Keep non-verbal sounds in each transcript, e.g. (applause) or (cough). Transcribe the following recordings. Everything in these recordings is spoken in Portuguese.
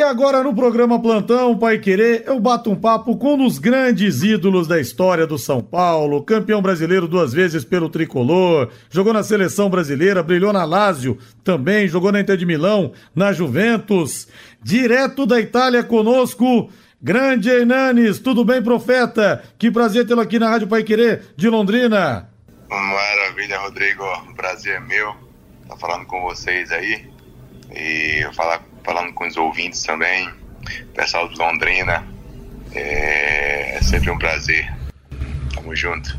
E agora no programa Plantão Pai Querer, eu bato um papo com um dos grandes ídolos da história do São Paulo, campeão brasileiro duas vezes pelo tricolor, jogou na seleção brasileira, brilhou na Lazio, também jogou na Inter de Milão, na Juventus. Direto da Itália conosco, grande Hernanes, tudo bem, profeta? Que prazer tê-lo aqui na Rádio Pai Querer de Londrina. Maravilha, Rodrigo, o prazer é meu estar tá falando com vocês aí e falar falando com os ouvintes também, pessoal de Londrina. É, é sempre um prazer. Tamo junto.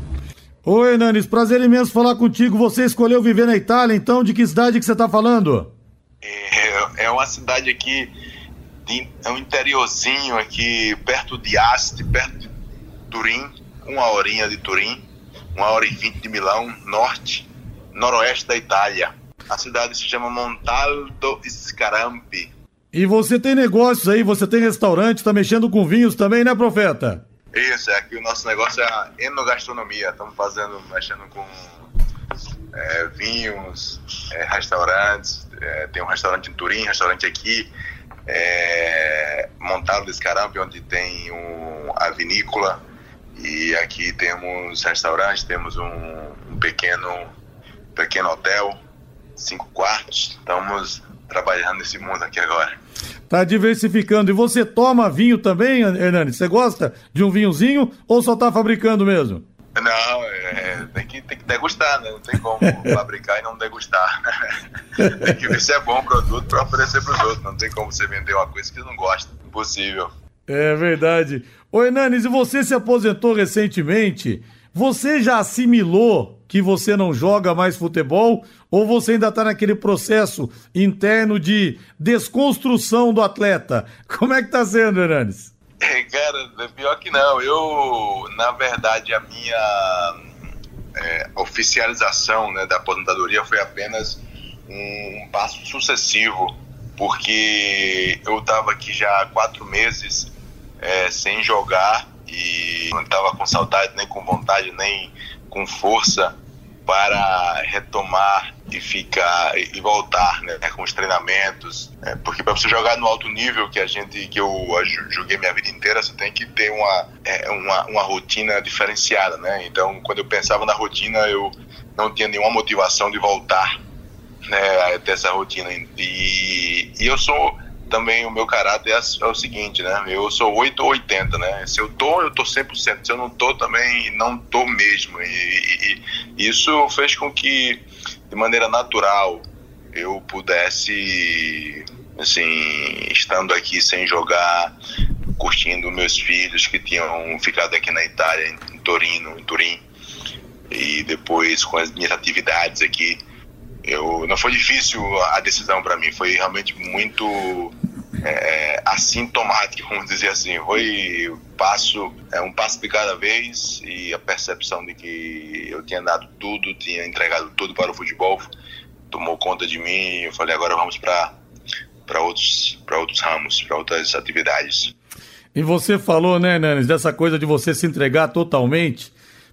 Oi, Nanis, prazer imenso falar contigo. Você escolheu viver na Itália, então de que cidade que você está falando? É, é, uma cidade aqui, de, é um interiorzinho aqui, perto de Asti, perto de Turim, uma horinha de Turim, uma hora e vinte de Milão, norte, noroeste da Itália. A cidade se chama Montaldo Scarampi. E você tem negócios aí, você tem restaurante, tá mexendo com vinhos também, né, profeta? Isso, é que o nosso negócio é a enogastronomia. Estamos fazendo, mexendo com é, vinhos, é, restaurantes. É, tem um restaurante em Turim, restaurante aqui, é, montado desse Carampi, onde tem um, a vinícola. E aqui temos restaurante, temos um, um pequeno, pequeno hotel cinco quartos. Estamos trabalhando nesse mundo aqui agora. Tá diversificando. E você toma vinho também, Hernani? Você gosta de um vinhozinho ou só tá fabricando mesmo? Não, é, tem, que, tem que degustar, né? Não tem como (laughs) fabricar e não degustar. (laughs) tem que ver se é bom o produto para oferecer para os outros. Não tem como você vender uma coisa que não gosta. Impossível. É verdade. Ô Hernanes, e você se aposentou recentemente? Você já assimilou que você não joga mais futebol ou você ainda está naquele processo interno de desconstrução do atleta? Como é que está sendo, Hernandes? (laughs) Cara, pior que não. Eu, na verdade, a minha é, oficialização né, da aposentadoria foi apenas um, um passo sucessivo, porque eu estava aqui já há quatro meses é, sem jogar e não estava com saudade, nem com vontade, nem com força para retomar e ficar e voltar né, com os treinamentos é, porque para você jogar no alto nível que a gente que eu joguei minha vida inteira você tem que ter uma, é, uma, uma rotina diferenciada né? Então quando eu pensava na rotina eu não tinha nenhuma motivação de voltar né, a ter essa rotina. E, e eu sou também o meu caráter é, é, o seguinte, né? Eu sou 8 ou 80, né? Se eu tô, eu tô 100%. Se eu não tô, também não tô mesmo. E, e, e isso fez com que, de maneira natural, eu pudesse, assim, estando aqui sem jogar, curtindo meus filhos que tinham ficado aqui na Itália, em Torino, em Turim, e depois com as minhas atividades aqui, eu não foi difícil a decisão para mim, foi realmente muito é, assintomático, vamos dizer assim. Foi passo, é, um passo de cada vez e a percepção de que eu tinha dado tudo, tinha entregado tudo para o futebol, tomou conta de mim. Eu falei agora vamos para para outros para outros ramos, para outras atividades. E você falou, né, Nanes, dessa coisa de você se entregar totalmente.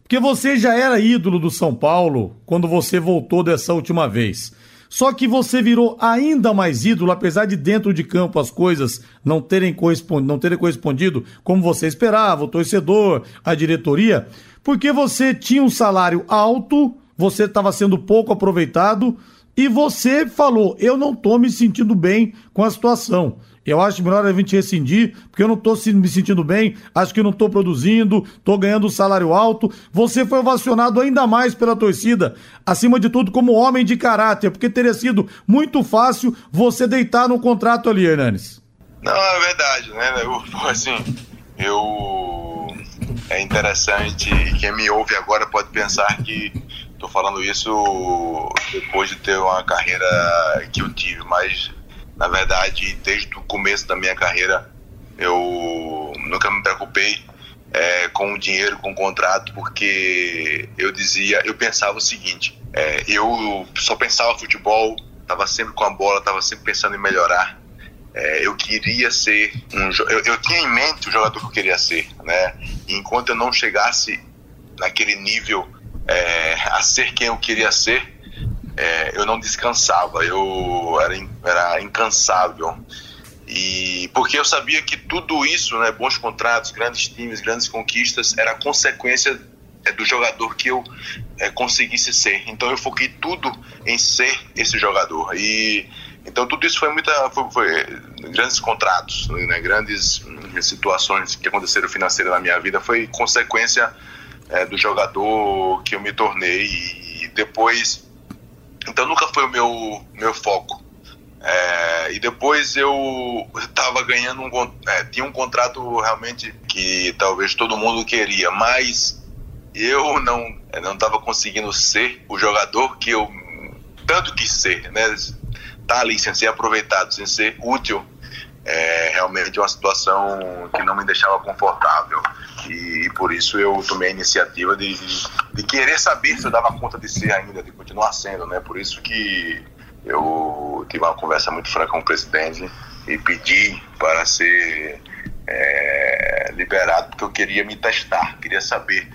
Porque você já era ídolo do São Paulo quando você voltou dessa última vez. Só que você virou ainda mais ídolo, apesar de dentro de campo as coisas não terem, correspondido, não terem correspondido como você esperava, o torcedor, a diretoria, porque você tinha um salário alto, você estava sendo pouco aproveitado e você falou: eu não estou me sentindo bem com a situação. Eu acho melhor a gente rescindir, porque eu não estou me sentindo bem, acho que não estou produzindo, estou ganhando um salário alto. Você foi ovacionado ainda mais pela torcida, acima de tudo como homem de caráter, porque teria sido muito fácil você deitar no contrato ali, Hernanes. Não, é verdade, né? Eu, (laughs) assim, eu. É interessante, quem me ouve agora pode pensar que estou falando isso depois de ter uma carreira que eu tive, mas na verdade, desde o começo da minha carreira, eu nunca me preocupei é, com o dinheiro, com o contrato, porque eu dizia, eu pensava o seguinte: é, eu só pensava futebol, estava sempre com a bola, estava sempre pensando em melhorar. É, eu queria ser um, eu, eu tinha em mente o jogador que eu queria ser, né? E enquanto eu não chegasse naquele nível é, a ser quem eu queria ser, é, eu não descansava, eu era, era incansável. E porque eu sabia que tudo isso, né, bons contratos, grandes times, grandes conquistas, era consequência é, do jogador que eu é, conseguisse ser. Então eu foquei tudo em ser esse jogador. E então tudo isso foi muita, foi, foi grandes contratos, né, grandes hum, situações que aconteceram financeiro na minha vida foi consequência é, do jogador que eu me tornei e depois, então nunca foi o meu meu foco. É, e depois eu estava ganhando um é, tinha um contrato realmente que talvez todo mundo queria, mas eu não não estava conseguindo ser o jogador que eu tanto quis ser, né? Tá ali sem ser aproveitado, sem ser útil, é realmente uma situação que não me deixava confortável. E, e por isso eu tomei a iniciativa de, de, querer saber se eu dava conta de ser ainda, de continuar sendo, né? Por isso que eu tive uma conversa muito franca com o presidente e pedi para ser é, liberado, porque eu queria me testar, queria saber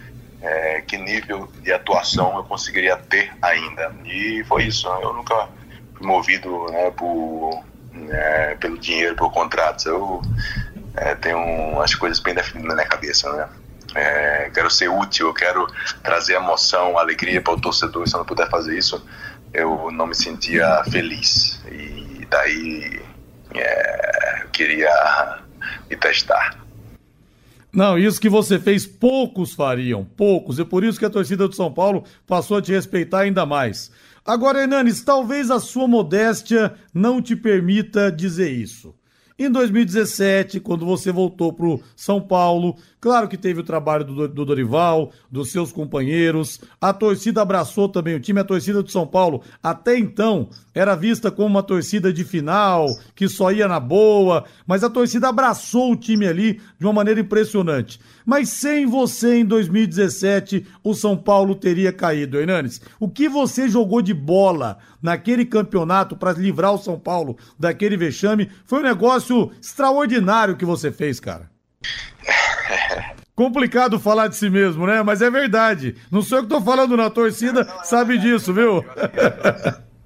é, que nível de atuação eu conseguiria ter ainda. E foi isso. Né? Eu nunca fui movido né, por, né, pelo dinheiro, por contratos. Eu é, tenho as coisas bem definidas na cabeça, né? É, quero ser útil, quero trazer emoção, alegria para o torcedor. Se eu não puder fazer isso, eu não me sentia feliz. E daí é, eu queria me testar. Não, isso que você fez, poucos fariam, poucos. E por isso que a torcida do São Paulo passou a te respeitar ainda mais. Agora, Hernanes, talvez a sua modéstia não te permita dizer isso. Em 2017, quando você voltou para o São Paulo, claro que teve o trabalho do, do, Dorival, dos seus companheiros, a torcida abraçou também o time, a torcida do São Paulo, até então, era vista como uma torcida de final, que só ia na boa, mas a torcida abraçou o time ali de uma maneira impressionante. Mas sem você em 2017, o São Paulo teria caído, Hernanes. O que você jogou de bola naquele campeonato para livrar o São Paulo daquele vexame foi um negócio extraordinário que você fez, cara. (laughs) Complicado falar de si mesmo, né? Mas é verdade. Não sou eu que tô falando, na torcida sabe disso, viu?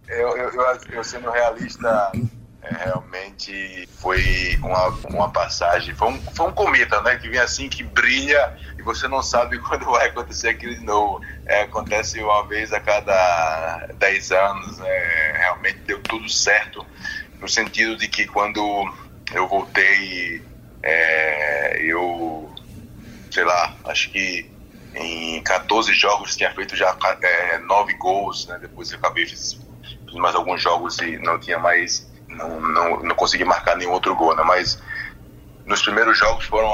Eu, eu, eu, eu sendo realista, é, realmente foi uma, uma passagem, foi um, foi um cometa, né? Que vem assim, que brilha e você não sabe (laughs) quando vai acontecer aquilo de novo. É, acontece uma vez a cada 10 anos, é, realmente deu tudo certo, no sentido de que quando eu voltei, é, eu, sei lá, acho que em 14 jogos tinha feito já é, 9 gols, né? Depois eu acabei fiz, fiz mais alguns jogos e não tinha mais não, não, não consegui marcar nenhum outro gol, né? Mas nos primeiros jogos foram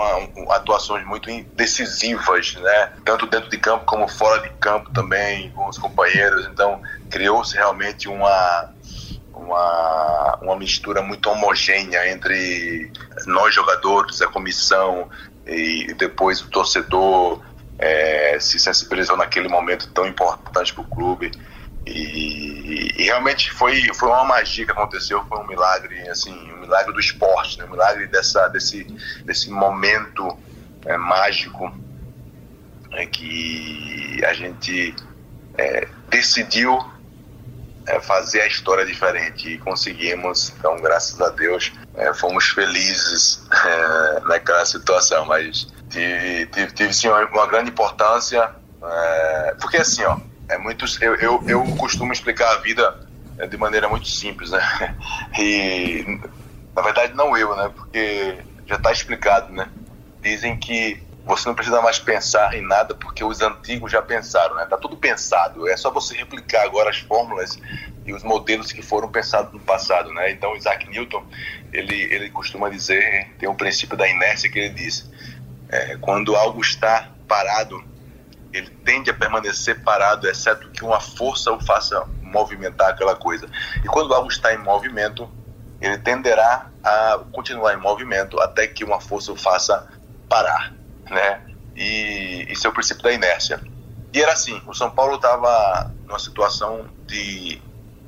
atuações muito decisivas, né? Tanto dentro de campo como fora de campo também, com os companheiros. Então, criou-se realmente uma, uma, uma mistura muito homogênea entre nós jogadores, a comissão e depois o torcedor é, se sensibilizou naquele momento tão importante para o clube. E, e, realmente foi, foi uma magia que aconteceu, foi um milagre, assim, um milagre do esporte, né? um milagre dessa, desse, desse momento é, mágico é, que a gente é, decidiu é, fazer a história diferente e conseguimos, então graças a Deus é, fomos felizes é, naquela situação, mas tive, tive, tive sim uma, uma grande importância, porque assim, ó, é muito eu, eu, eu costumo explicar a vida é, de maneira muito simples né? (laughs) E na verdade não eu né? Porque já está explicado né? Dizem que você não precisa mais pensar em nada porque os antigos já pensaram né? Tá tudo pensado. É só você replicar agora as fórmulas e os modelos que foram pensados no passado né? Então Isaac Newton ele ele costuma dizer tem um princípio da inércia que ele diz é, quando algo está parado ele tende a permanecer parado, exceto que uma força o faça movimentar aquela coisa. E quando algo está em movimento, ele tenderá a continuar em movimento até que uma força o faça parar, né? E isso é o princípio da inércia. E era assim, o São Paulo estava numa situação de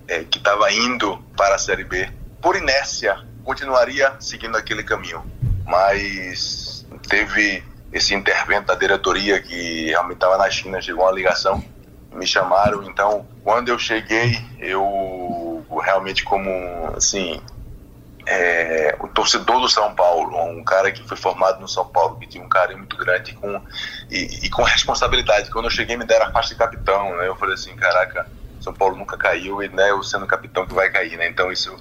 é, que estava indo para a Série B. Por inércia, continuaria seguindo aquele caminho, mas teve esse intervento da diretoria que realmente estava na China, chegou uma ligação, me chamaram, então quando eu cheguei, eu realmente como assim, é, o torcedor do São Paulo, um cara que foi formado no São Paulo, que tinha um carinho muito grande com, e, e com responsabilidade. Quando eu cheguei, me deram a faixa de capitão, né? Eu falei assim, caraca, São Paulo nunca caiu e né, eu sendo capitão que vai cair, né? Então isso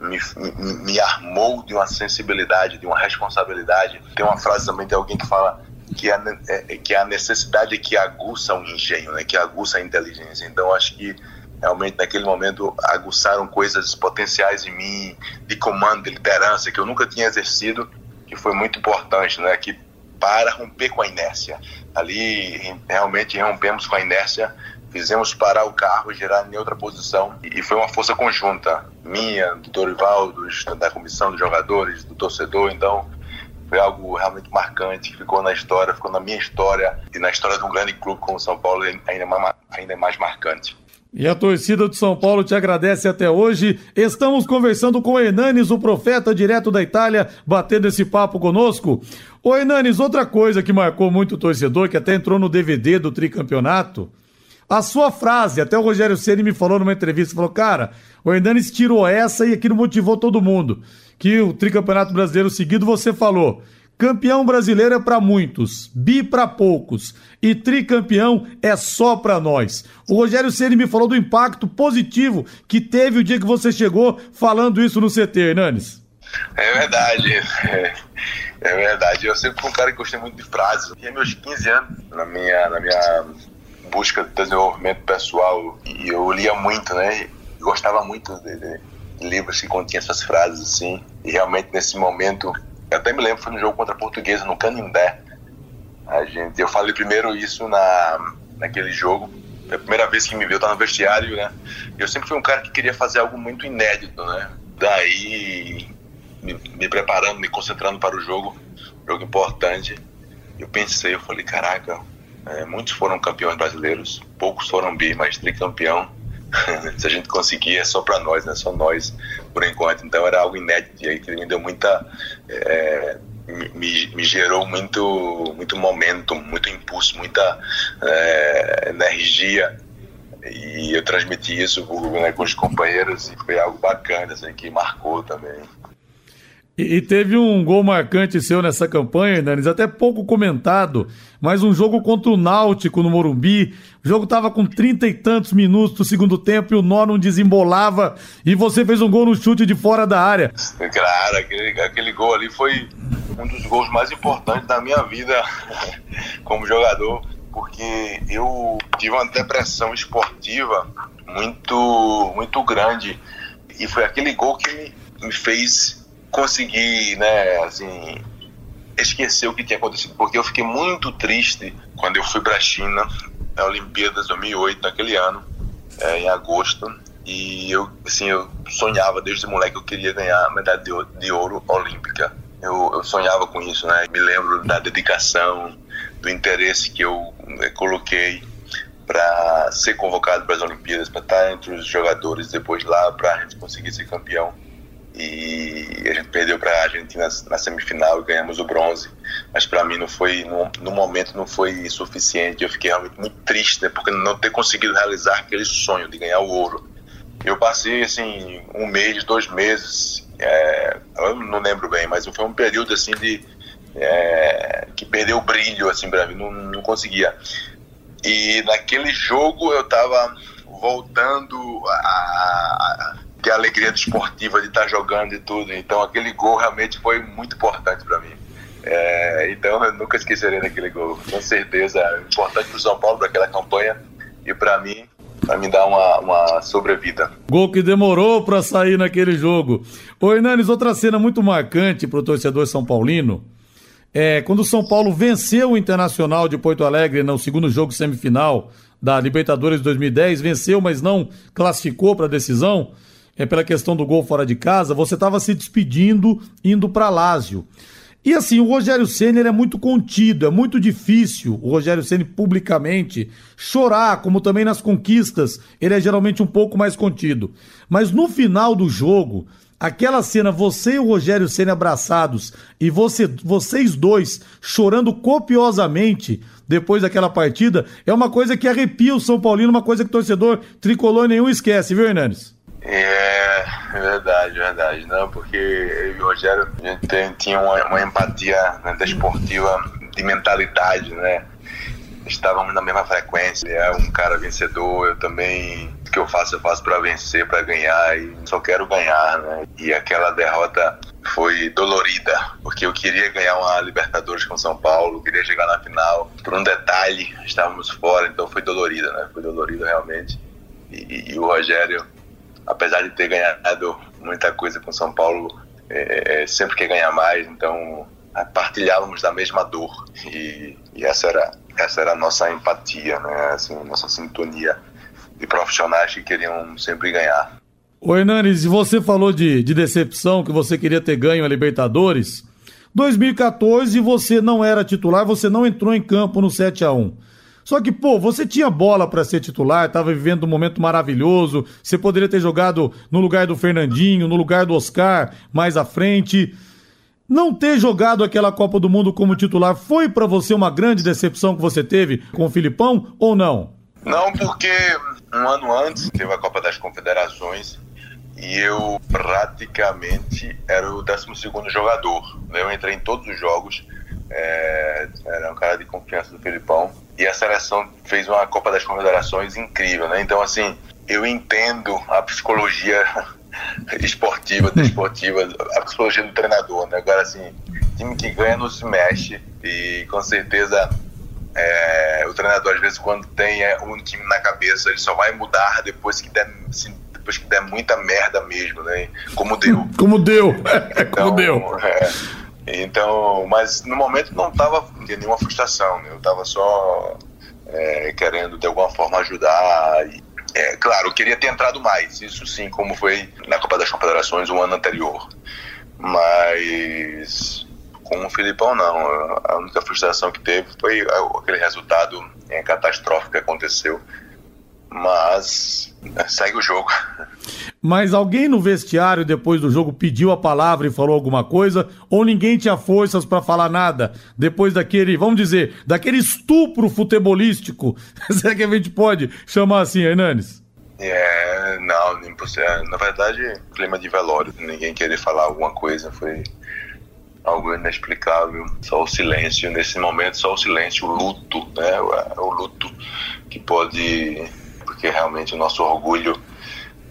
me, me, me armou de uma sensibilidade, de uma responsabilidade. Tem uma frase também de alguém que fala que a, é, que a necessidade que aguça o engenho, né? Que aguça a inteligência. Então acho que realmente naquele momento aguçaram coisas potenciais em mim, de comando, de liderança, que eu nunca tinha exercido, que foi muito importante, né? Que para romper com a inércia. Ali realmente rompemos com a inércia, fizemos parar o carro, girar em outra posição e foi uma força conjunta, minha, do Dorival, da comissão dos jogadores, do torcedor, então foi algo realmente marcante, ficou na história, ficou na minha história e na história de um grande clube como o São Paulo ainda mais, ainda mais marcante. E a torcida do São Paulo te agradece até hoje. Estamos conversando com o Hernanes, o profeta direto da Itália, batendo esse papo conosco. Ô Hernanes, outra coisa que marcou muito o torcedor, que até entrou no DVD do tricampeonato, a sua frase, até o Rogério Ceni me falou numa entrevista, falou, cara, o Hernanes tirou essa e aquilo motivou todo mundo. Que o tricampeonato brasileiro seguido você falou, Campeão brasileiro é para muitos, bi para poucos e tricampeão é só para nós. O Rogério Ceni me falou do impacto positivo que teve o dia que você chegou falando isso no CT, Hernanes. É verdade, é, é verdade. Eu sempre fui um cara que gostei muito de frases. Tinha meus 15 anos na minha, na minha busca de desenvolvimento pessoal e eu lia muito, né? Gostava muito de, de livros que continham essas frases assim. E realmente nesse momento eu até me lembro, foi no jogo contra a Portuguesa, no Canindé. A gente, eu falei primeiro isso na, naquele jogo. É a primeira vez que me viu, eu no vestiário, né? Eu sempre fui um cara que queria fazer algo muito inédito, né? Daí, me, me preparando, me concentrando para o jogo, jogo importante. Eu pensei, eu falei, caraca, é, muitos foram campeões brasileiros, poucos foram bi, mas tricampeão (laughs) se a gente conseguir é só para nós, né? Só nós por enquanto. Então era algo inédito e aí que me deu muita, é, me, me, gerou muito, muito momento, muito impulso, muita é, energia e eu transmiti isso né, com os companheiros e foi algo bacana, assim, que marcou também. E, e, teve um gol marcante seu nessa campanha, Nanis, até pouco comentado, mas um jogo contra o Náutico no Morumbi. O jogo tava com trinta e tantos minutos do segundo tempo e o nó não desembolava. E você fez um gol no chute de fora da área. Claro, aquele, aquele gol ali foi um dos gols mais importantes da minha vida (laughs) como jogador, porque eu tive uma depressão esportiva muito, muito grande. E foi aquele gol que me, me fez conseguir, né, assim, esquecer o que tinha acontecido, porque eu fiquei muito triste quando eu fui para a China, na Olimpíadas 2008, naquele ano, é, em agosto, e eu, assim, eu sonhava desde moleque que eu queria ganhar a medalha de ouro, de ouro olímpica. Eu, eu, sonhava com isso, né? Me lembro da dedicação, do interesse que eu né, coloquei para ser convocado para as Olimpíadas, para estar entre os jogadores depois lá, para a gente conseguir ser campeão e a gente perdeu para a Argentina na semifinal e ganhamos o bronze. Mas para mim não foi, no, no, momento não foi suficiente. Eu fiquei realmente muito triste, né, porque não ter conseguido realizar aquele sonho de ganhar o ouro. Eu passei assim um mês, dois meses, é, eu não lembro bem, mas foi um período assim de é, que perdeu o brilho assim para mim, não, não conseguia. E naquele jogo eu estava voltando a, a que a alegria esportiva de estar tá jogando e tudo. Então aquele gol realmente foi muito importante para mim. É, então eu nunca esquecerei daquele gol, com certeza. É importante para o São Paulo, para aquela campanha e para mim, para me dar uma, uma sobrevida. Gol que demorou para sair naquele jogo. Ô Hernanes, outra cena muito marcante para o torcedor São Paulino. É, quando o São Paulo venceu o Internacional de Porto Alegre no segundo jogo semifinal da Libertadores 2010, venceu, mas não classificou para a decisão é, pela questão do gol fora de casa, você estava se despedindo, indo para Lásio. E assim, o Rogério Senna é muito contido, é muito difícil o Rogério Senna publicamente chorar, como também nas conquistas, ele é geralmente um pouco mais contido. Mas no final do jogo, Aquela cena, você e o Rogério Senna abraçados e você, vocês dois chorando copiosamente depois daquela partida, é uma coisa que arrepia o São Paulino, uma coisa que o torcedor tricolor nenhum esquece, viu, Hernandes? É, é verdade, verdade. Não, porque eu e o Rogério a gente tinha uma, uma empatia né, desportiva de mentalidade, né? Estávamos na mesma frequência. Ele é um cara vencedor, eu também. O que eu faço, eu faço para vencer, para ganhar e só quero ganhar, né? E aquela derrota foi dolorida, porque eu queria ganhar uma Libertadores com São Paulo, queria chegar na final. Por um detalhe, estávamos fora, então foi dolorida, né? Foi dolorida realmente. E, e o Rogério apesar de ter ganhado muita coisa com São Paulo, é, é, sempre quer ganhar mais, então partilhávamos da mesma dor e, e, essa era essa era a nossa empatia, né? Assim, nossa sintonia de profissionais que queriam sempre ganhar. O Hernanes, você falou de, de decepção, que você queria ter ganho a Libertadores. 2014 você não era titular, você não entrou em campo no 7 a 1 só que, pô, você tinha bola para ser titular, estava vivendo um momento maravilhoso. Você poderia ter jogado no lugar do Fernandinho, no lugar do Oscar, mais à frente. Não ter jogado aquela Copa do Mundo como titular foi para você uma grande decepção que você teve com o Filipão ou não? Não, porque um ano antes teve a Copa das Confederações e eu praticamente era o 12 jogador. Eu entrei em todos os jogos, é, era um cara de confiança do Filipão e a seleção fez uma Copa das Confederações incrível, né? Então, assim, eu entendo a psicologia (laughs) esportiva, desportiva, a psicologia do treinador, né? Agora, assim, time que ganha não se mexe e com certeza é, o treinador, às vezes, quando tem é, um time na cabeça, ele só vai mudar depois que der, assim, depois que der muita merda mesmo, né? Como deu. (laughs) Como deu. (laughs) Então, Como deu. É, então, mas no momento não estava nenhuma frustração, né? eu estava só é, querendo de alguma forma ajudar. E, é, claro, eu queria ter entrado mais, isso sim, como foi na Copa das Confederações o ano anterior. Mas com o Filipão, não. A única frustração que teve foi aquele resultado é, catastrófico que aconteceu. Mas segue o jogo. (laughs) Mas alguém no vestiário depois do jogo pediu a palavra e falou alguma coisa? Ou ninguém tinha forças para falar nada depois daquele, vamos dizer, daquele estupro futebolístico? (laughs) Será que a gente pode chamar assim, Hernanes? É, não, na verdade, clima de velório, ninguém querer falar alguma coisa, foi algo inexplicável, só o silêncio, nesse momento só o silêncio, o luto, né, o, luto que pode, porque realmente o nosso orgulho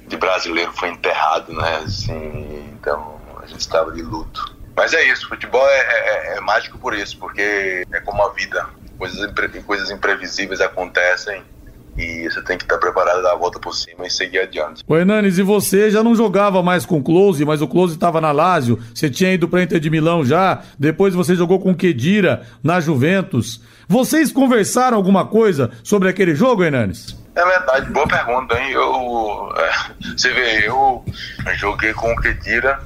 de brasileiro foi enterrado, né? Assim, então a gente estava de luto. Mas é isso, futebol é, é, é, mágico por isso, porque é como a vida. Coisas, coisas imprevisíveis acontecem e você tem que estar preparado a dar a volta por cima e seguir adiante. O Hernanes, e você já não jogava mais com o Close, mas o Close estava na Lazio, você tinha ido para Inter de Milão já, depois você jogou com o Kedira na Juventus. Vocês conversaram alguma coisa sobre aquele jogo, Hernanes? É verdade, boa pergunta, hein? Eu, é, você vê, eu joguei com o Kedira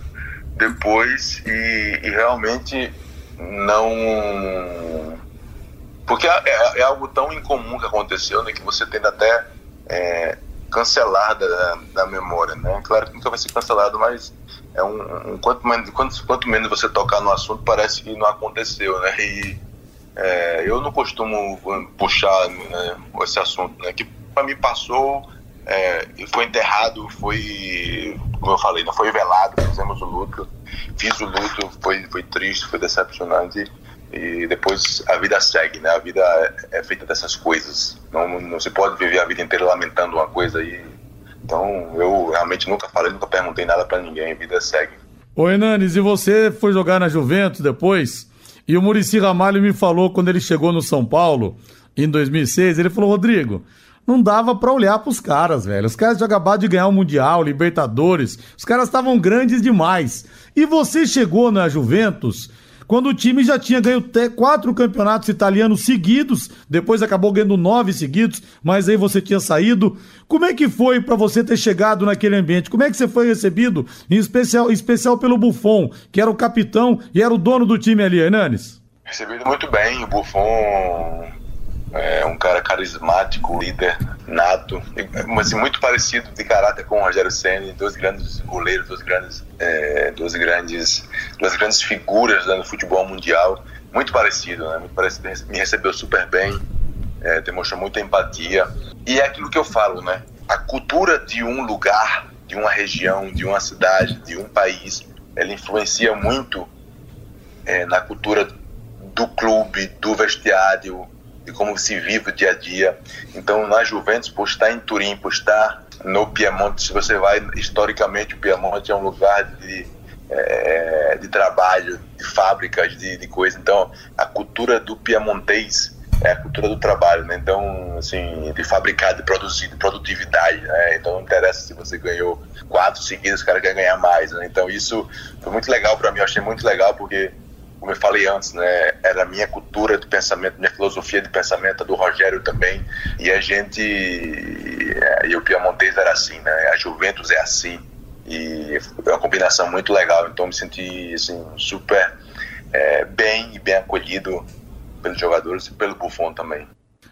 depois e, e realmente não. Porque é, é, é, algo tão incomum que aconteceu, né? Que você tende até é, cancelar da, da memória, né? Claro que nunca vai ser cancelado, mas é um, um quanto, menos, quanto, quanto menos você tocar no assunto, parece que não aconteceu, né? E é, eu não costumo puxar né, esse assunto, né? Que para mim passou, é, foi enterrado, foi, como eu falei, não foi velado, fizemos o luto, fiz o luto, foi, foi triste, foi decepcionante e depois a vida segue, né? A vida é, é feita dessas coisas, não, não se pode viver a vida inteira lamentando uma coisa aí. Então eu realmente nunca falei, nunca perguntei nada para ninguém, a vida segue. Ô Hernanes, e você foi jogar na Juventus depois? E o Murici Ramalho me falou quando ele chegou no São Paulo, em 2006, ele falou, Rodrigo, não dava para olhar pros caras, velho. Os caras tinham acabado de ganhar o Mundial, Libertadores. Os caras estavam grandes demais. E você chegou na Juventus quando o time já tinha ganho quatro campeonatos italianos seguidos, depois acabou ganhando nove seguidos, mas aí você tinha saído. Como é que foi para você ter chegado naquele ambiente? Como é que você foi recebido, em especial, em especial pelo Buffon, que era o capitão e era o dono do time ali, Hernanes? Recebido muito bem, o Buffon é um cara carismático, líder nato, mas muito parecido de caráter com o Rogério Ceni, dois grandes goleiros, dois grandes, é, dois grandes, duas grandes figuras né, no futebol mundial, muito parecido, né? Muito parecido, me recebeu super bem, é, demonstrou muita empatia e é aquilo que eu falo, né? A cultura de um lugar, de uma região, de uma cidade, de um país, ela influencia muito é, na cultura do clube, do vestiário, como se vive o dia a dia. Então, na Juventus, por estar em Turim, por estar no Piemonte, se você vai historicamente, o Piemonte é um lugar de, é, de trabalho, de fábricas, de, de coisa. Então, a cultura do piemontês é a cultura do trabalho, né? Então, assim, de fabricar, de produzir, de produtividade, né? Então, não interessa se você ganhou quatro seguidas, o cara quer ganhar mais, né? Então, isso foi muito legal para mim, eu achei muito legal porque como eu falei antes, né, era a minha cultura de pensamento, minha filosofia de pensamento, a do Rogério também, e a gente, é, e o Piamontês era assim, né, a Juventus é assim, e foi uma combinação muito legal, então me senti, assim, super é, bem e bem acolhido pelos jogadores e pelo Buffon também.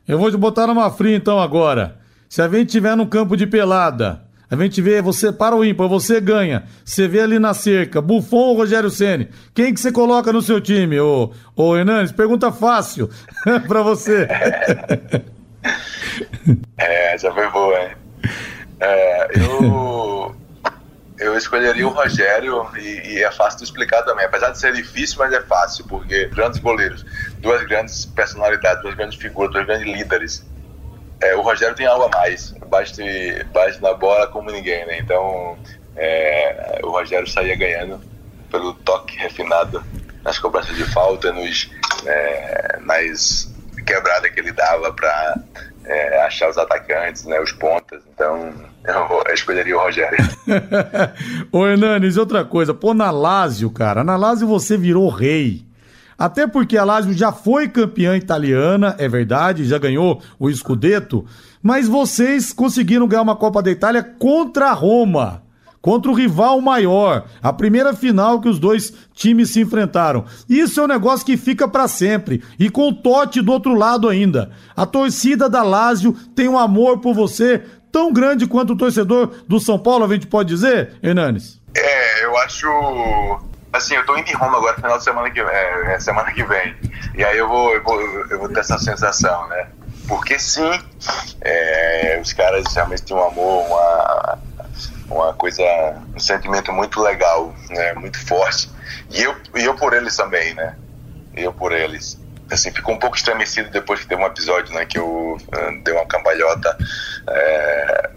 Eu vou te botar numa fria então agora, se a gente estiver no campo de pelada, a gente vê, você para o ímpar, você ganha. Você vê ali na cerca, Buffon ou Rogério Ceni. Quem que você coloca no seu time, ô, ô Hernanes? Pergunta fácil (laughs) para você. (laughs) é, já foi boa, hein? É, eu, (laughs) eu escolheria o Rogério e, e, é fácil de explicar também. Apesar de ser difícil, mas é fácil, porque grandes goleiros, duas grandes personalidades, duas grandes figuras, dois grandes líderes é, o Rogério tem algo a mais, bate, bate na bola como ninguém, né? Então é, o Rogério saía ganhando pelo toque refinado nas cobranças de falta, nos, é, nas quebradas que ele dava para é, achar os atacantes, né, os pontas. Então (laughs) eu, eu escolheria o Rogério. (laughs) Ô Hernanes, outra coisa, pô, na Lazio, cara, na Lazio você virou rei. Até porque a Lazio já foi campeã italiana, é verdade, já ganhou o Scudetto, mas vocês conseguiram ganhar uma Copa da Itália contra a Roma contra o rival maior, a primeira final que os dois times se enfrentaram. Isso é um negócio que fica para sempre. E com o Totti do outro lado ainda. A torcida da Lazio tem um amor por você tão grande quanto o torcedor do São Paulo, a gente pode dizer, Hernanes? É, eu acho assim, eu tô indo em Roma agora, final de semana que é, é, semana que vem. E aí eu vou, eu vou, eu vou ter essa sensação, né? Porque sim, é, os caras realmente têm um amor, uma, uma coisa, um sentimento muito legal, né? Muito forte. E eu, e eu por eles também, né? Eu por eles. Assim, ficou um pouco estremecido depois que teve um episódio, né? Que eu uh, dei uma cambalhota. É,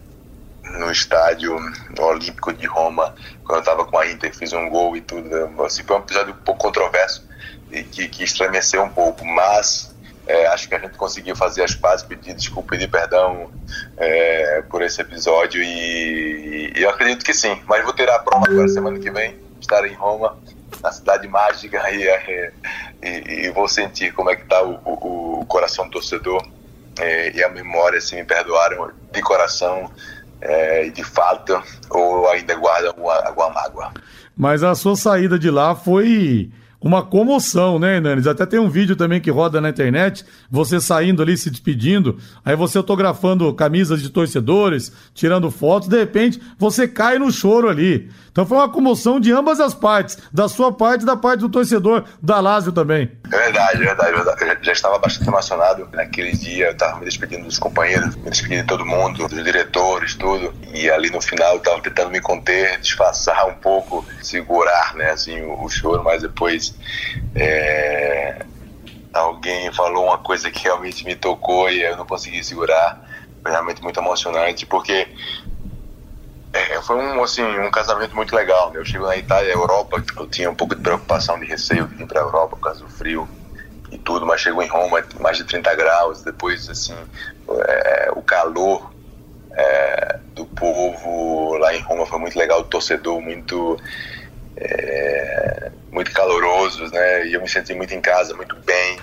no estádio Olímpico de Roma, quando eu estava com a Inter, fiz um gol e tudo. Assim, foi um episódio um pouco controverso e que, que estremeceu um pouco, mas é, acho que a gente conseguiu fazer as pazes, pedir desculpa, pedir perdão é, por esse episódio e, e, eu acredito que sim. Mas vou ter a prova agora semana que vem, estar em Roma, na cidade mágica (laughs) e, e, e vou sentir como é que está o, o, o, coração do torcedor é, e a memória, se me perdoaram de coração é, de fato, ou ainda guarda alguma, alguma mágoa. Mas a sua saída de lá foi uma comoção, né, Hernanes? Até tem um vídeo também que roda na internet, você saindo ali, se despedindo, aí você autografando camisas de torcedores, tirando fotos, de repente você cai no choro ali. Então foi uma comoção de ambas as partes, da sua parte e da parte do torcedor da Lázio também. Verdade, verdade, verdade. Eu já estava bastante emocionado naquele dia, eu estava me despedindo dos companheiros, me despedindo de todo mundo, dos diretores, tudo. E ali no final eu estava tentando me conter, disfarçar um pouco, segurar, né, assim, o, o choro, mas depois é, alguém falou uma coisa que realmente me tocou e eu não consegui segurar. Foi realmente muito emocionante, porque é, foi um, assim, um casamento muito legal. Né? Eu chego na Itália, Europa, eu tinha um pouco de preocupação, de receio de vir para a Europa por causa do frio e tudo, mas chegou em Roma, mais de 30 graus, depois, assim, é, o calor é, do povo lá em Roma foi muito legal, o torcedor muito é, muito calorosos, né? E eu me senti muito em casa, muito bem.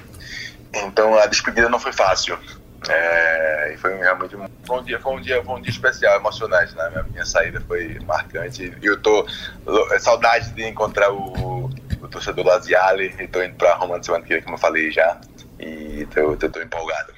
Então a despedida não foi fácil. É, e foi realmente um bom dia, foi um dia, foi um dia especial, emocionante, né? Minha, minha saída foi marcante. E eu tô é saudade de encontrar o, o torcedor Laziale e tô indo para Roma semana que vem, como eu falei já. E tô, tô, tô empolgado.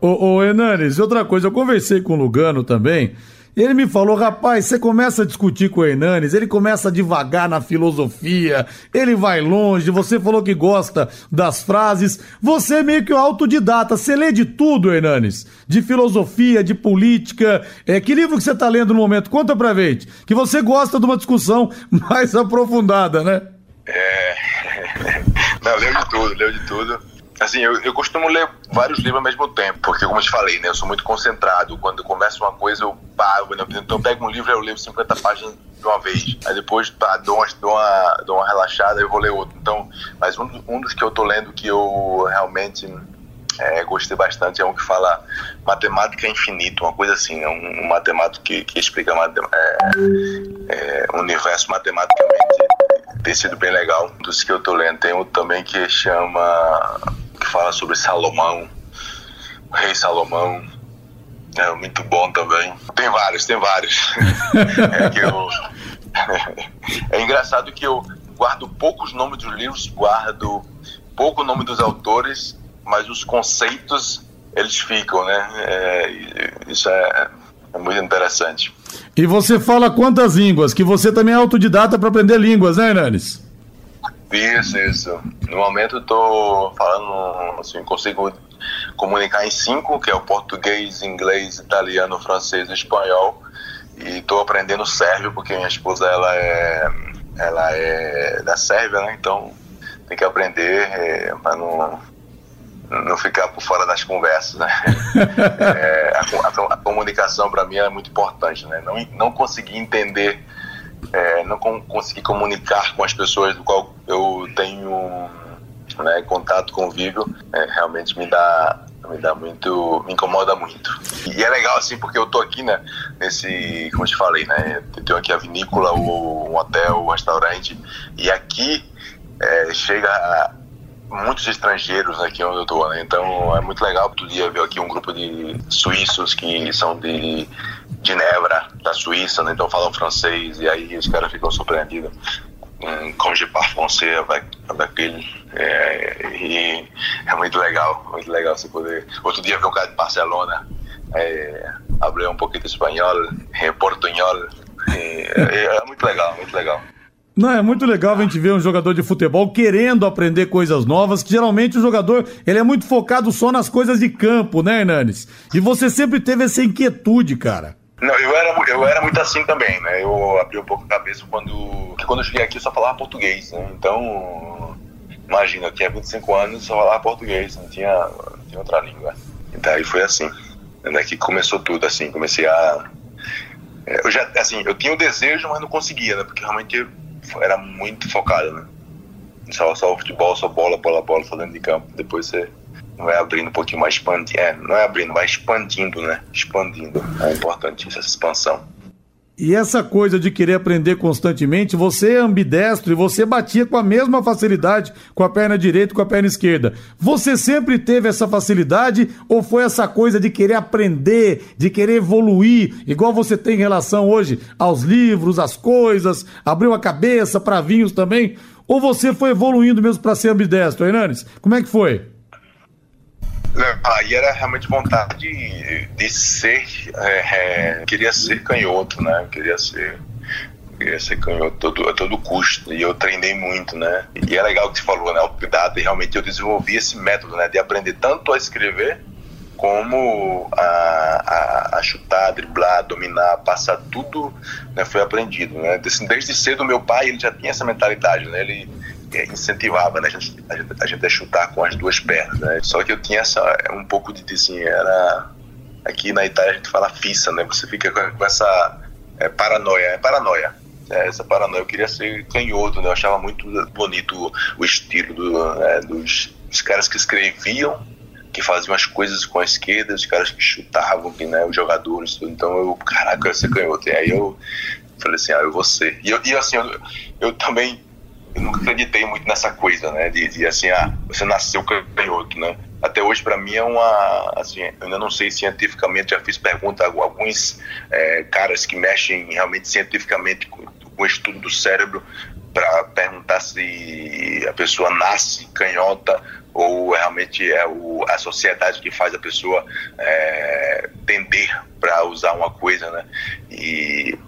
Ô, ô Hernanes, outra coisa, eu conversei com o Lugano também. Ele me falou, rapaz, você começa a discutir com o Hernanes, ele começa devagar na filosofia, ele vai longe, você falou que gosta das frases, você é meio que autodidata, você lê de tudo, Hernanes, de filosofia, de política, é, que livro que você está lendo no momento? Conta pra gente, que você gosta de uma discussão (laughs) mais aprofundada, né? É, (laughs) não, leu de tudo, leu de tudo. Assim, eu, eu costumo ler vários livros ao mesmo tempo, porque, como eu te falei, né, eu sou muito concentrado. Quando eu começo uma coisa, eu paro. Né? Então, eu pego um livro eu leio 50 páginas de uma vez. Aí depois tá, dou, uma, dou, uma, dou uma relaxada e vou ler outro. Então, mas um, um dos que eu tô lendo que eu realmente é, gostei bastante é um que fala matemática infinita, uma coisa assim, né? um, um matemático que, que explica é, é, o universo matematicamente tem sido bem legal. Dos que eu tô lendo, tem outro também que chama que fala sobre Salomão, o rei Salomão. É muito bom também. Tem vários, tem vários. (laughs) é, eu... (laughs) é engraçado que eu guardo poucos nomes dos livros, guardo pouco o nome dos autores, mas os conceitos eles ficam, né? É, isso é, é muito interessante. E você fala quantas línguas? Que você também é autodidata para aprender línguas, né, Hernanes? Isso, isso. No momento eu tô falando, assim, consigo comunicar em cinco, que é o português, inglês, italiano, francês e espanhol. E estou aprendendo sérvio, porque minha esposa, ela é, ela é da Sérvia, né? Então tem que aprender é, para não, não ficar por fora das conversas, né? (laughs) é, a, a, a, comunicação para mim é muito importante, né? Não, não conseguir entender é, não conseguir comunicar com as pessoas do qual tenho né, contato, convívio, é, realmente me dá me dá muito, me incomoda muito. E é legal assim porque eu tô aqui, né, nesse, como eu te falei, né, eu tenho aqui a vinícola, o, um hotel, um restaurante e aqui é, chega muitos estrangeiros aqui onde eu tô, né? Então é muito legal todo dia ver aqui um grupo de suíços que são de Genebra, da Suíça, né? Então falam francês e aí os caras ficam surpreendidos. Comme je parle français avec, avec ele. É, e é muito legal, muito legal você poder. Outro dia vi um cara de Barcelona, é, um pouquinho de espanhol, é, portunhol. É, é muito legal, muito legal. Não, é muito legal a gente ver um jogador de futebol querendo aprender coisas novas, que geralmente o jogador ele é muito focado só nas coisas de campo, né, Hernanes? E você sempre teve essa inquietude, cara. Não, eu era, eu era muito assim também, né? Eu abri um pouco a cabeça quando. quando eu cheguei aqui eu só falava português, né? Então, imagina, eu tinha 25 anos e só falava português, não tinha, não tinha outra língua. E daí foi assim. Né, que começou tudo, assim, comecei a. É, eu já, assim, eu tinha o desejo, mas não conseguia, né? Porque realmente era muito focado, né? Só, só o futebol, só bola, bola, bola, só dentro de campo. Depois você vai abrindo um pouquinho mais, expandindo. É, não é abrindo, vai expandindo, né? Expandindo. É importante essa expansão. E essa coisa de querer aprender constantemente, você é ambidestro e você batia com a mesma facilidade com a perna direita e com a perna esquerda. Você sempre teve essa facilidade ou foi essa coisa de querer aprender, de querer evoluir, igual você tem em relação hoje aos livros, às coisas, abriu a cabeça para vinhos também? Ou você foi evoluindo mesmo para ser ambidestro, Hernanes? Como é que foi? Aí era realmente vontade de, ser, é, é, queria ser canhoto, né? Queria ser, queria ser canhoto todo, a todo custo. E eu treinei muito, né? E é legal que você falou, né? Autodidata, e realmente eu desenvolvi esse método, né? De aprender tanto a escrever como a, a, a, chutar, driblar, dominar, passar tudo, né, foi aprendido, né? Desde, desde cedo meu pai ele já tinha essa mentalidade, né? Ele incentivava né, a, gente, a, gente, a gente a chutar com as duas pernas. Né? Só que eu tinha essa, um pouco de, assim, era... Aqui na Itália a gente fala fissa, né? Você fica com, com essa é, paranoia, é paranoia. É, essa paranoia, eu queria ser canhoto, né? Eu achava muito bonito o estilo do, né, dos, dos caras que escreviam que faziam as coisas com a esquerda, os caras que chutavam, que, né, os jogadores, tudo. então eu, caraca, eu ia ser canhoto. E aí eu falei assim, ah, eu vou ser. E, eu, e assim, eu, eu também eu nunca acreditei muito nessa coisa, né? De, de assim, ah, você nasceu canhoto, né? Até hoje, para mim, é uma. Assim, eu ainda não sei cientificamente, já fiz pergunta a alguns é, caras que mexem realmente cientificamente com, com o estudo do cérebro para perguntar se a pessoa nasce canhota ou realmente é o, a sociedade que faz a pessoa é, tender para usar uma coisa, né? E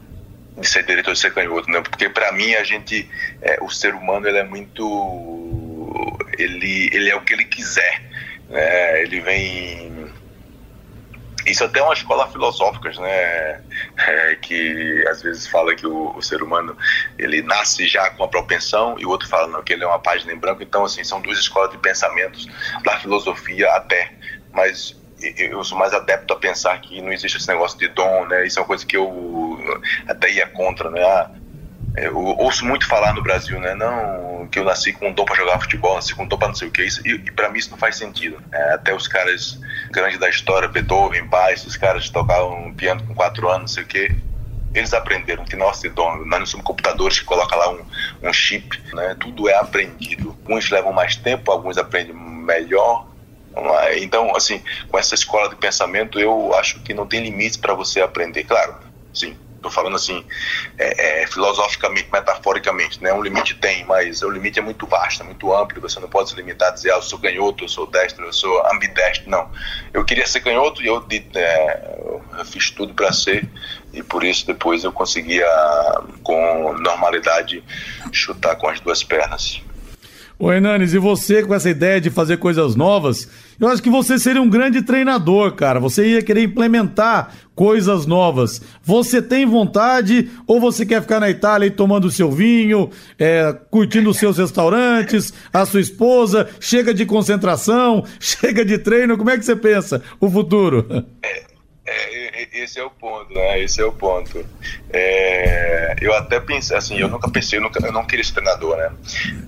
de ser direito ou de ser canhoto, né? Porque para mim a gente, é, o ser humano ele é muito, ele ele é o que ele quiser, né? Ele vem isso até é uma escola filosófica, né? É, que às vezes fala que o, o, ser humano ele nasce já com a propensão e o outro fala não, que ele é uma página em branco. Então, assim, são duas escolas de pensamentos da filosofia até. Mas eu sou mais adepto a pensar que não existe esse negócio de dom, né? Isso é uma coisa que eu até ia contra, né? Ah, eu ouço muito falar no Brasil, né? Não, que eu nasci com um dom para jogar futebol, nasci com um dom para não sei o que. Isso, e, e para mim isso não faz sentido. É, até os caras grandes da história, Beethoven, Bach, os caras tocavam piano com quatro anos, não sei o que. Eles aprenderam que nosso. Nós não somos computadores que colocam lá um, um chip, né? Tudo é aprendido. Uns levam mais tempo, alguns aprendem melhor. Então, assim, com essa escola de pensamento, eu acho que não tem limites para você aprender. Claro, sim, Estou falando assim, é, é, filosoficamente, metaforicamente, né? Um limite tem, mas o limite é muito vasto, é muito amplo. Você não pode se limitar a dizer, ah, eu sou canhoto, eu sou destro, eu sou ambidestro. Não. Eu queria ser canhoto e eu, é, eu fiz tudo para ser, e por isso depois eu conseguia, com normalidade, chutar com as duas pernas. Ô Hernanes, e você com essa ideia de fazer coisas novas, eu acho que você seria um grande treinador, cara. Você ia querer implementar coisas novas. Você tem vontade ou você quer ficar na Itália e tomando seu vinho, é, curtindo os seus restaurantes, a sua esposa, chega de concentração, (laughs) chega de treino? Como é que você pensa o futuro? É, é, esse é o ponto, né? Esse é o ponto. É, eu até pensei, assim, eu nunca pensei, eu, nunca, eu não queria ser treinador, né?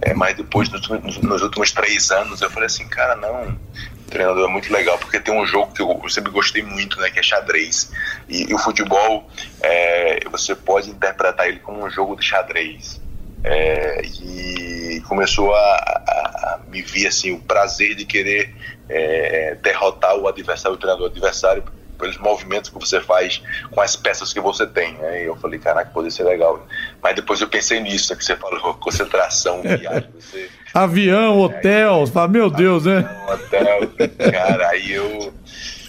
É, mas depois, nos, nos, últimos três anos, eu falei assim, cara, não, treinador é muito legal, porque tem um jogo que eu sempre gostei muito, né? Que é xadrez. E, e o futebol, é, você pode interpretar ele como um jogo de xadrez. É, e começou a, a, a, me vir assim o prazer de querer é, derrotar o adversário, o treinador adversário pelos movimentos que você faz com as peças que você tem. Né? E eu falei, caraca, pode ser legal. Mas depois eu pensei nisso, né, que você falou, (laughs) concentração, viagem, você... Avião, hotel, fala, meu Deus, né? Hotel, cara, aí eu,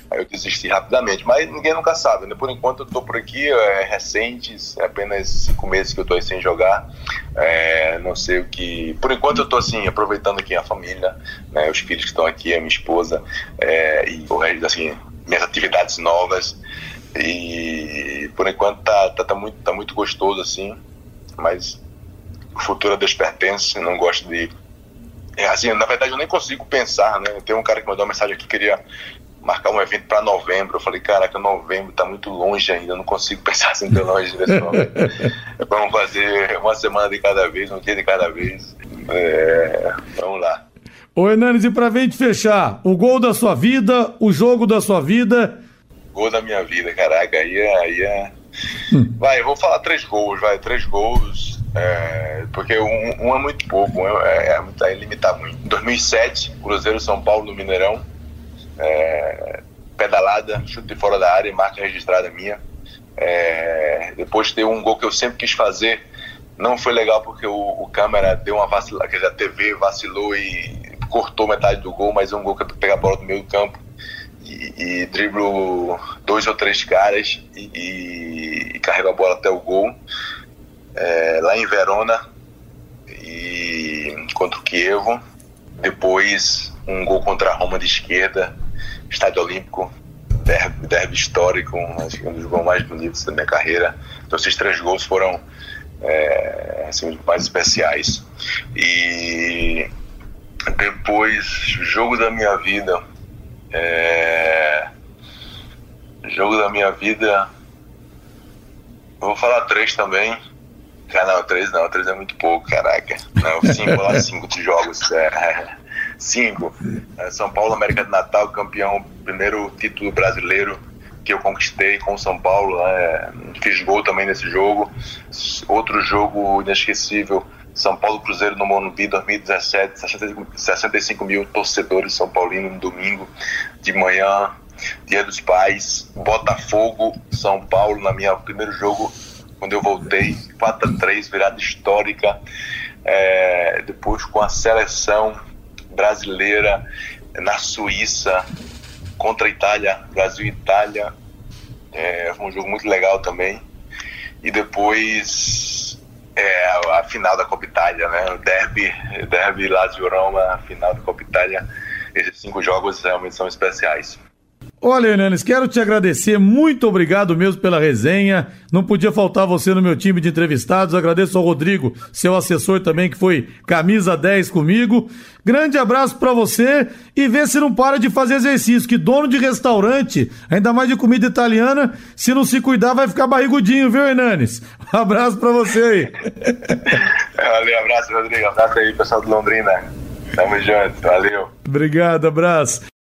aí eu desisti rapidamente. Mas ninguém nunca sabe, né? Por enquanto eu tô por aqui, é recente, é apenas cinco meses que eu tô aí sem jogar. É, não sei o que. Por enquanto eu tô assim, aproveitando aqui a família, né? Os filhos que estão aqui, a minha esposa, é, e o resto, assim, minhas atividades novas. E por enquanto tá, tá, tá, muito, tá muito gostoso assim, mas o futuro a Deus pertence, não gosto de. É, assim, na verdade eu nem consigo pensar, né? Tem um cara que mandou uma mensagem aqui que queria marcar um evento para novembro. Eu falei, caraca, novembro tá muito longe ainda, não consigo (laughs) pensar assim tão longe nesse (laughs) momento. vamos fazer uma semana de cada vez, um dia de cada vez. É, vamos lá. Ô Hernanes, e pra gente fechar, o gol da sua vida, o jogo da sua vida. Gol da minha vida, caraca, aí é. Aí é... Hum. Vai, eu vou falar três gols, vai, três gols, é, porque um, um, é muito pouco, um é, é, é, é limitar muito. Em 2007, Cruzeiro São Paulo no Mineirão, é, pedalada, chute fora da área, marca registrada minha. É, depois tem um gol que eu sempre quis fazer, não foi legal porque o, o câmera deu uma vacilada, quer dizer, a TV vacilou e cortou metade do gol, mas é um gol que eu pegar a bola do meio campo e, e driblo dois ou três caras e, e, e carrego a bola até o gol. É, lá em Verona e contra o Kievo. Depois um gol contra a Roma de esquerda, Estádio Olímpico, derby, derby histórico, acho que um dos gols mais bonitos da minha carreira. Então esses três gols foram é, assim, mais especiais. E depois, jogo da minha vida. É... Jogo da minha vida. vou falar três também. Ah, não, três não, três é muito pouco, caraca. Não, cinco, lá (laughs) cinco de jogos. É, cinco. É, São Paulo, América de Natal, campeão, primeiro título brasileiro que eu conquistei com o São Paulo. É, fiz gol também nesse jogo. Outro jogo inesquecível são Paulo Cruzeiro no Morumbi 2017, 65 mil torcedores São Paulino no domingo de manhã, Dia dos Pais, Botafogo, São Paulo na minha primeiro jogo quando eu voltei, 4 a 3 virada histórica. É, depois com a seleção brasileira na Suíça contra a Itália, Brasil e Itália. É, foi um jogo muito legal também. E depois é, a final da Copa Itália, né? O derby, derby Lazio-Roma, a final da Copa Itália. Esses cinco jogos realmente são especiais. Olha, Hernanes, quero te agradecer, muito obrigado mesmo pela resenha. Não podia faltar você no meu time de entrevistados. Agradeço ao Rodrigo, seu assessor também, que foi camisa 10 comigo. Grande abraço para você e vê se não para de fazer exercício, que dono de restaurante, ainda mais de comida italiana, se não se cuidar vai ficar barrigudinho, viu, Hernanes? Um (laughs) abraço para você aí. Valeu, abraço, Rodrigo. Abraço aí, pessoal de Londrina. Tamo junto, valeu. Obrigado, abraço.